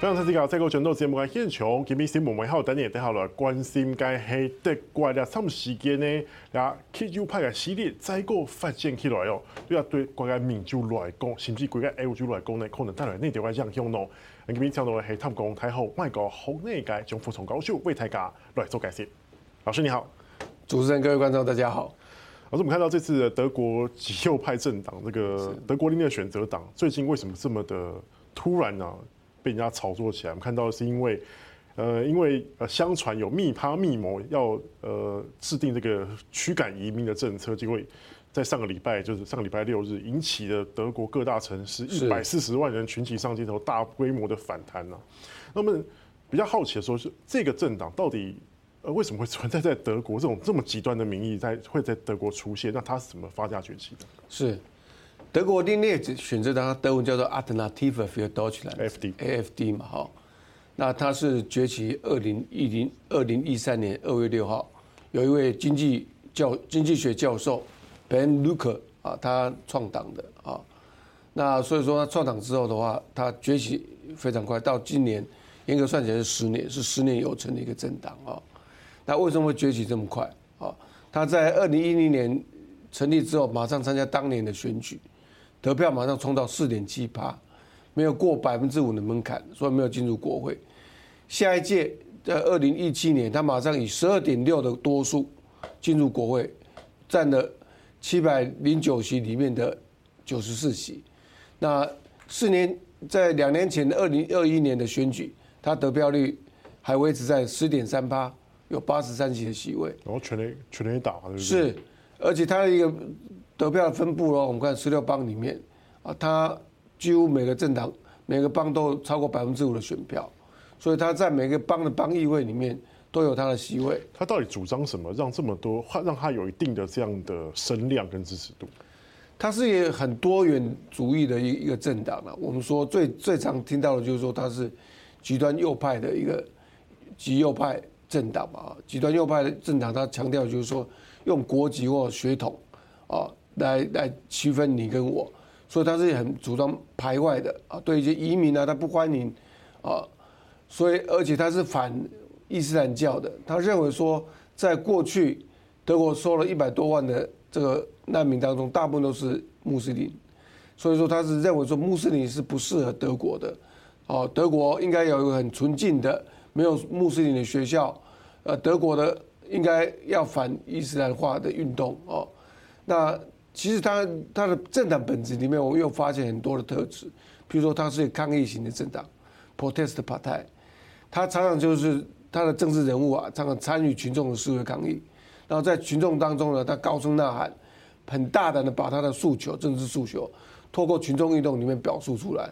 非常谢谢各位观众节目嘅现场，今日新闻还有等你等下来关心嘅系德国嘅什么时间呢？啊，极右派嘅势力再个发展起来哦，对啊，对国家民主来讲，甚至国家 L 主来讲呢，可能带来呢条嘅影响咯。今日听到嘅系淡江大学外国好内界张富聪教授为大家来做解释。老师你好，主持人各位观众大家好。老师，我们看到这次的德国极右派政党这个德国另类选择党，最近为什么这么的突然呢、啊？被人家炒作起来，我们看到是因为，呃，因为呃，相传有密趴密谋要呃制定这个驱赶移民的政策，结果在上个礼拜，就是上个礼拜六日，引起了德国各大城市一百四十万人群起上街头，大规模的反弹呐。那么比较好奇的说，是这个政党到底呃为什么会存在在德国？这种这么极端的民意在会在德国出现？那它是怎么发家崛起的？是。德国另类选择党，德文叫做 Alternative für Deutschland（AfD） 嘛，哈。那它是崛起二零一零二零一三年二月六号，有一位经济教经济学教授 Ben Lucke 啊，他创党的啊。那所以说他创党之后的话，他崛起非常快，到今年严格算起来是十年，是十年有成的一个政党啊。那为什么会崛起这么快啊？他在二零一零年成立之后，马上参加当年的选举。得票马上冲到四点七趴，没有过百分之五的门槛，所以没有进入国会。下一届在二零一七年，他马上以十二点六的多数进入国会，占了七百零九席里面的九十四席。那四年在两年前的二零二一年的选举，他得票率还维持在十点三趴，有八十三席的席位。然后全力全力打是，是，而且他的一个。得票的分布哦，我们看十六邦里面，啊，他几乎每个政党每个邦都超过百分之五的选票，所以他在每个邦的邦议会里面都有他的席位。他到底主张什么，让这么多，让他有一定的这样的声量跟支持度？他是一个很多元主义的一一个政党了。我们说最最常听到的就是说他是极端右派的一个极右派政党嘛，极端右派的政党，他强调就是说用国籍或血统啊。来来区分你跟我，所以他是很主张排外的啊，对一些移民啊，他不欢迎啊，所以而且他是反伊斯兰教的，他认为说，在过去德国收了一百多万的这个难民当中，大部分都是穆斯林，所以说他是认为说穆斯林是不适合德国的，哦，德国应该有一个很纯净的没有穆斯林的学校，呃，德国的应该要反伊斯兰化的运动哦，那。其实他他的政党本质里面，我又发现很多的特质，比如说他是抗议型的政党，protest party，他常常就是他的政治人物啊，常常参与群众的示威抗议，然后在群众当中呢，他高声呐喊，很大胆的把他的诉求、政治诉求，透过群众运动里面表述出来，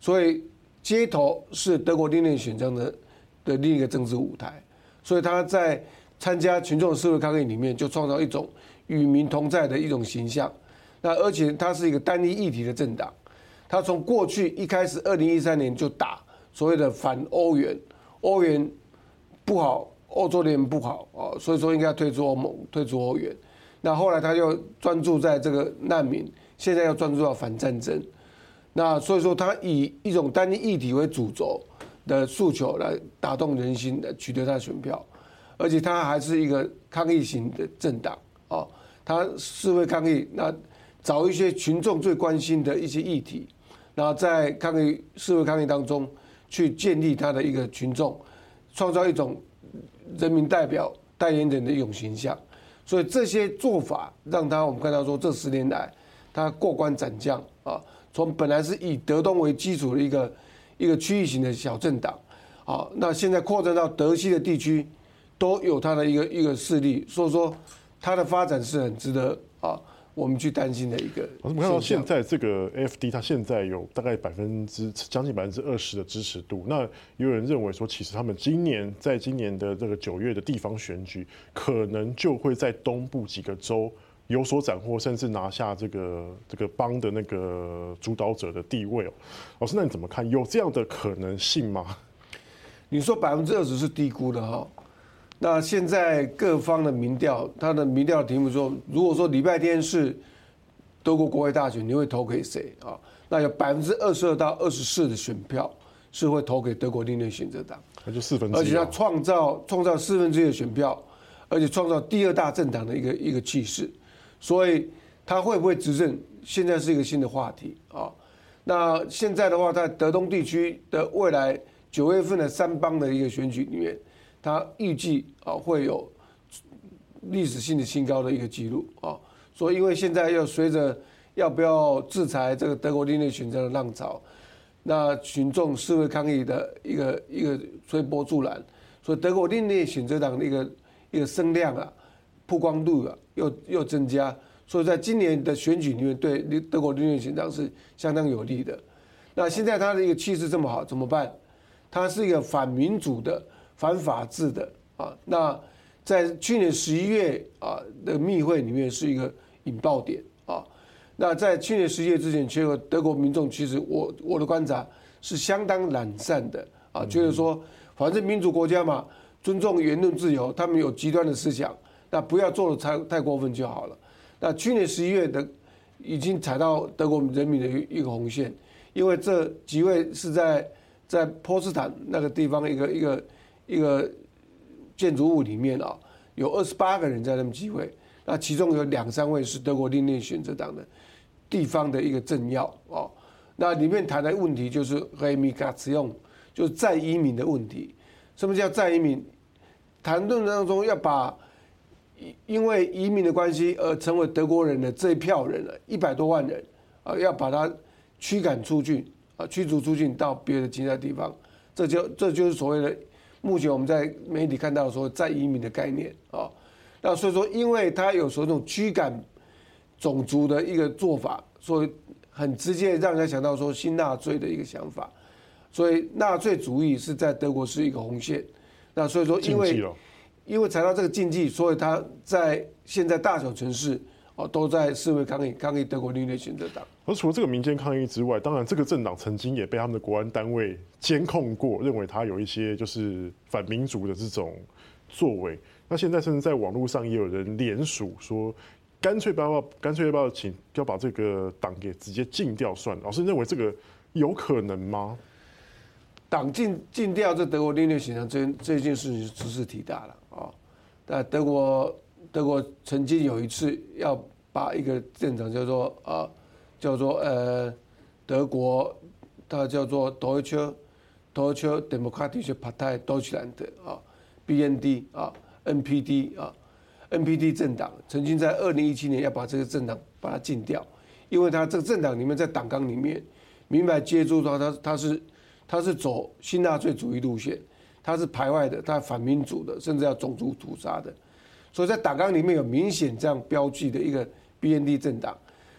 所以街头是德国另类选择的的另一个政治舞台，所以他在参加群众的示威抗议里面，就创造一种。与民同在的一种形象，那而且它是一个单一议题的政党，它从过去一开始，二零一三年就打所谓的反欧元，欧元不好，欧洲联盟不好啊，所以说应该退出欧盟，退出欧元。那后来他又专注在这个难民，现在又专注到反战争。那所以说他以一种单一议题为主轴的诉求来打动人心，来取得他的选票，而且他还是一个抗议型的政党哦。他示威抗议，那找一些群众最关心的一些议题，然后在抗议示威抗议当中去建立他的一个群众，创造一种人民代表代言人的一种形象。所以这些做法让他我们看到说，这十年来他过关斩将啊，从本来是以德东为基础的一个一个区域型的小政党啊，那现在扩展到德西的地区都有他的一个一个势力，所以说。它的发展是很值得啊，我们去担心的一个。我们看到现在这个 AfD，它现在有大概百分之将近百分之二十的支持度。那也有人认为说，其实他们今年在今年的这个九月的地方选举，可能就会在东部几个州有所斩获，甚至拿下这个这个邦的那个主导者的地位哦。老师，那你怎么看？有这样的可能性吗？你说百分之二十是低估的哈。那现在各方的民调，他的民调题目说，如果说礼拜天是德国国会大选，你会投给谁啊？那有百分之二十二到二十四的选票是会投给德国另类选择党，那就四分之一，而且他创造创造四分之一的选票，而且创造第二大政党的一个一个气势，所以他会不会执政，现在是一个新的话题啊。那现在的话，在德东地区的未来九月份的三邦的一个选举里面，他预计啊会有历史性的新高的一个记录啊。所以因为现在要随着要不要制裁这个德国另类选择的浪潮，那群众示威抗议的一个一个推波助澜，所以德国另类选择党的一个一个声量啊、曝光度啊又又增加。所以在今年的选举里面，对德国另类选党是相当有利的。那现在他的一个气势这么好，怎么办？他是一个反民主的、反法治的啊。那在去年十一月啊的密会里面是一个引爆点啊。那在去年十一月之前，其实德国民众其实我我的观察是相当懒散的啊，觉得说反正民主国家嘛，尊重言论自由，他们有极端的思想，那不要做的太太过分就好了。那去年十一月的已经踩到德国人民的一个红线，因为这几位是在在波茨坦那个地方一个一个一个建筑物里面啊，有二十八个人在那么集会，那其中有两三位是德国另类选择党的地方的一个政要啊，那里面谈的问题就是 remigration，就是再移民的问题。什么叫再移民？谈论当中要把。因为移民的关系而成为德国人的这一票人了，一百多万人啊，要把他驱赶出去啊，驱逐出去到别的其他地方，这就这就是所谓的目前我们在媒体看到说再移民的概念啊。那所以说，因为他有时候这种驱赶种族的一个做法，所以很直接让人家想到说新纳粹的一个想法，所以纳粹主义是在德国是一个红线。那所以说，因为。因为踩到这个禁忌，所以他在现在大小城市哦都在示威抗议，抗议德国另类选择党。而除了这个民间抗议之外，当然这个政党曾经也被他们的国安单位监控过，认为他有一些就是反民主的这种作为。那现在甚至在网络上也有人联署说，干脆不要，干脆要不要请要把这个党给直接禁掉算了。老师认为这个有可能吗？党禁禁掉这德国另类选择这这件事情兹事体大了。啊。但德国，德国曾经有一次要把一个政党叫做啊，叫做呃，德国，它叫做 Deutsche Deutsche Demokratie Partei Deutschland 啊，BND 啊，NPD 啊，NPD 政党曾经在二零一七年要把这个政党把它禁掉，因为它这个政党里面在党纲里面明白接触到它它是它是走新纳粹主义路线。他是排外的，他反民主的，甚至要种族屠杀的，所以在党纲里面有明显这样标记的一个 BND 政党，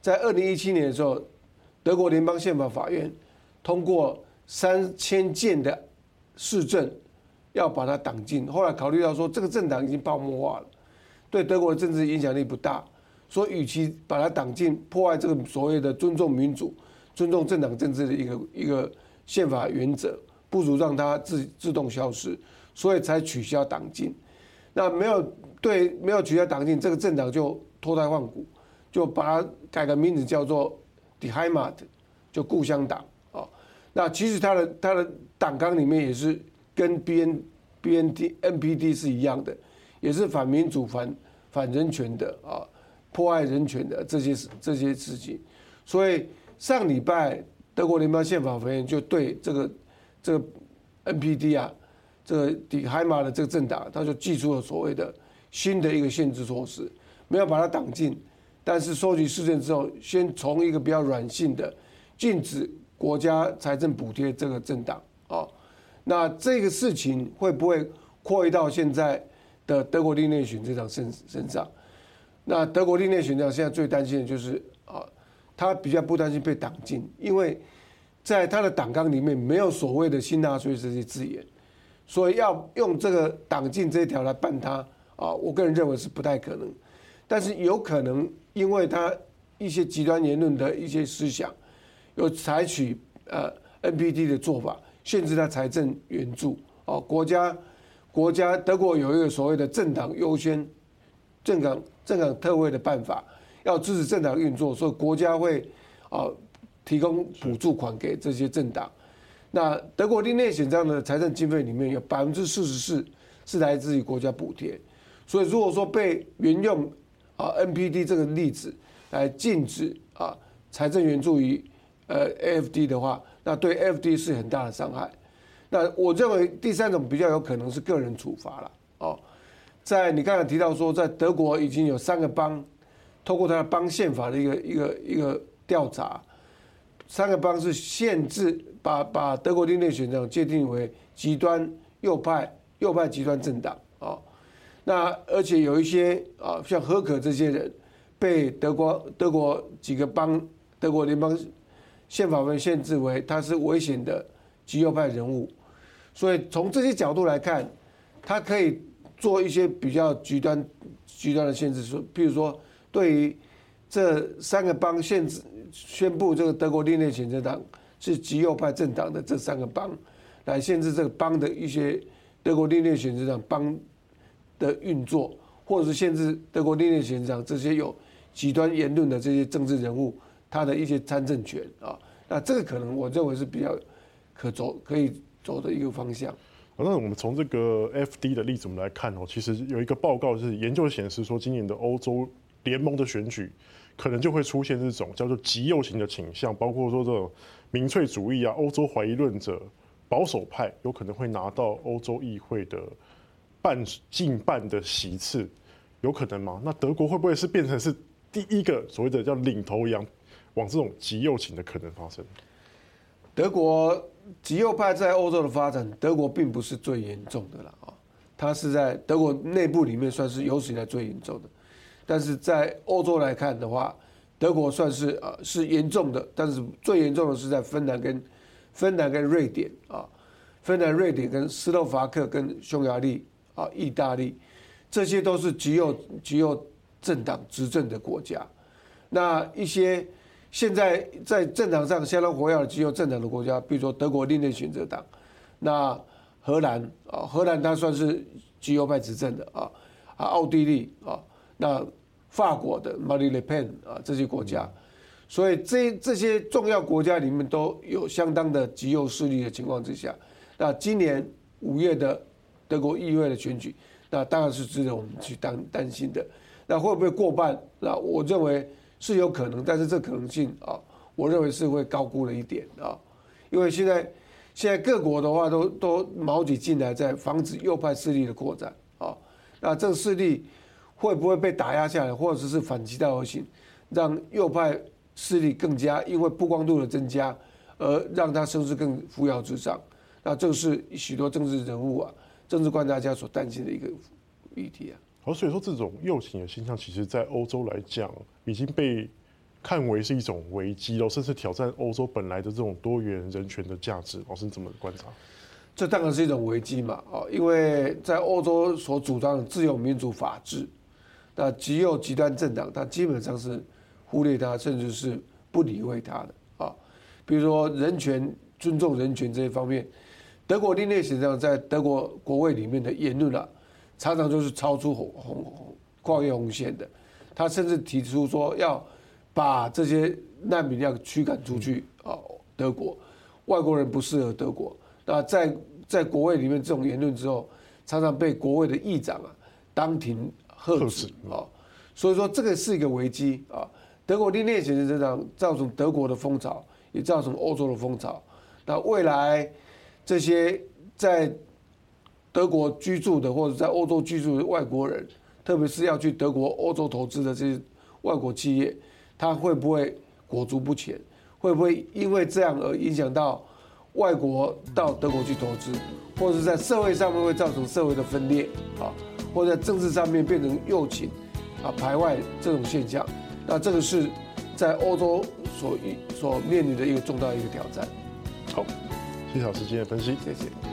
在二零一七年的时候，德国联邦宪法法院通过三千件的市政，要把它党禁。后来考虑到说这个政党已经泡沫化了，对德国的政治影响力不大，所以与其把它党禁，破坏这个所谓的尊重民主、尊重政党政治的一个一个宪法原则。不如让它自自动消失，所以才取消党禁。那没有对没有取消党禁，这个政党就脱胎换骨，就把它改个名字叫做 Die Heimat，就故乡党啊。那其实它的它的党纲里面也是跟 B N B N D N P D 是一样的，也是反民主、反反人权的啊，破坏人权的这些这些事情。所以上礼拜德国联邦宪法法院就对这个。这个 NPD 啊，这个 Die Heimat 的这个政党，他就祭出了所谓的新的一个限制措施，没有把它党禁，但是收集事件之后，先从一个比较软性的禁止国家财政补贴这个政党啊，那这个事情会不会扩移到现在的德国另类选这党身身上？那德国另类选择党现在最担心的就是啊，他比较不担心被党禁，因为。在他的党纲里面没有所谓的新纳粹这些字眼，所以要用这个党禁这一条来办他啊，我个人认为是不太可能。但是有可能，因为他一些极端言论的一些思想，有采取呃 NPD 的做法，限制他财政援助啊。国家国家德国有一个所谓的政党优先、政党政党特惠的办法，要支持政党运作，所以国家会啊。提供补助款给这些政党，那德国的内险这样的财政经费里面有百分之四十四是来自于国家补贴，所以如果说被沿用啊 NPD 这个例子来禁止啊财政援助于呃 AFD 的话，那对 AFD 是很大的伤害。那我认为第三种比较有可能是个人处罚了哦，在你刚才提到说，在德国已经有三个邦，透过他的邦宪法的一个一个一个调查，三个邦是限制把把德国林内选项界定为极端右派右派极端政党啊，那而且有一些啊像何可这些人被德国德国几个邦德国联邦宪法会限制为他是危险的极右派人物。所以从这些角度来看，他可以做一些比较极端、极端的限制，说，譬如说，对于这三个邦限制宣布这个德国另类选择党是极右派政党的这三个邦，来限制这个邦的一些德国另类选择党邦的运作，或者是限制德国另类选择党这些有极端言论的这些政治人物他的一些参政权啊，那这个可能我认为是比较可走可以。走的一个方向。那我们从这个 FD 的例子我们来看哦，其实有一个报告是研究显示说，今年的欧洲联盟的选举可能就会出现这种叫做极右型的倾向，包括说这种民粹主义啊、欧洲怀疑论者、保守派，有可能会拿到欧洲议会的半近半的席次，有可能吗？那德国会不会是变成是第一个所谓的叫领头羊，往这种极右倾的可能发生？德国。极右派在欧洲的发展，德国并不是最严重的了啊，它是在德国内部里面算是有史以来最严重的，但是在欧洲来看的话，德国算是啊是严重的，但是最严重的是在芬兰跟芬兰跟瑞典啊，芬兰、瑞典跟斯洛伐克跟匈牙利啊、意大利，这些都是极右极右政党执政的国家，那一些。现在在政党上相当活跃的极右政党的国家，比如说德国另类选择党，那荷兰啊，荷兰它算是极右派执政的啊，啊，奥地利啊，那法国的 Marine Le Pen 啊这些国家，所以这这些重要国家里面都有相当的极右势力的情况之下，那今年五月的德国议会的选举，那当然是值得我们去担担心的。那会不会过半？那我认为。是有可能，但是这可能性啊，我认为是会高估了一点啊，因为现在现在各国的话都都卯起劲来在防止右派势力的扩展啊，那这个势力会不会被打压下来，或者是反其道而行，让右派势力更加因为曝光度的增加而让他声势更扶摇直上，那这是许多政治人物啊、政治观察家所担心的一个议题啊。好，所以说这种右倾的现象，其实在欧洲来讲，已经被看为是一种危机了，甚至挑战欧洲本来的这种多元人权的价值。老师你怎么观察？这当然是一种危机嘛，啊，因为在欧洲所主张的自由、民主、法治，那极右极端政党，他基本上是忽略他，甚至是不理会他的啊。比如说人权、尊重人权这一方面，德国林内实际上在德国国会里面的言论啊。常常就是超出红红跨越红线的，他甚至提出说要把这些难民要驱赶出去啊，德国外国人不适合德国。那在在国会里面这种言论之后，常常被国会的议长啊当庭呵斥啊，所以说这个是一个危机啊。德国的内选这样造成德国的风潮，也造成欧洲的风潮。那未来这些在德国居住的或者在欧洲居住的外国人，特别是要去德国、欧洲投资的这些外国企业，他会不会裹足不前？会不会因为这样而影响到外国到德国去投资，或者是在社会上面会造成社会的分裂啊，或者在政治上面变成右倾啊排外这种现象？那这个是在欧洲所所面临的一个重大一个挑战。好，谢谢老师今天的分析，谢谢。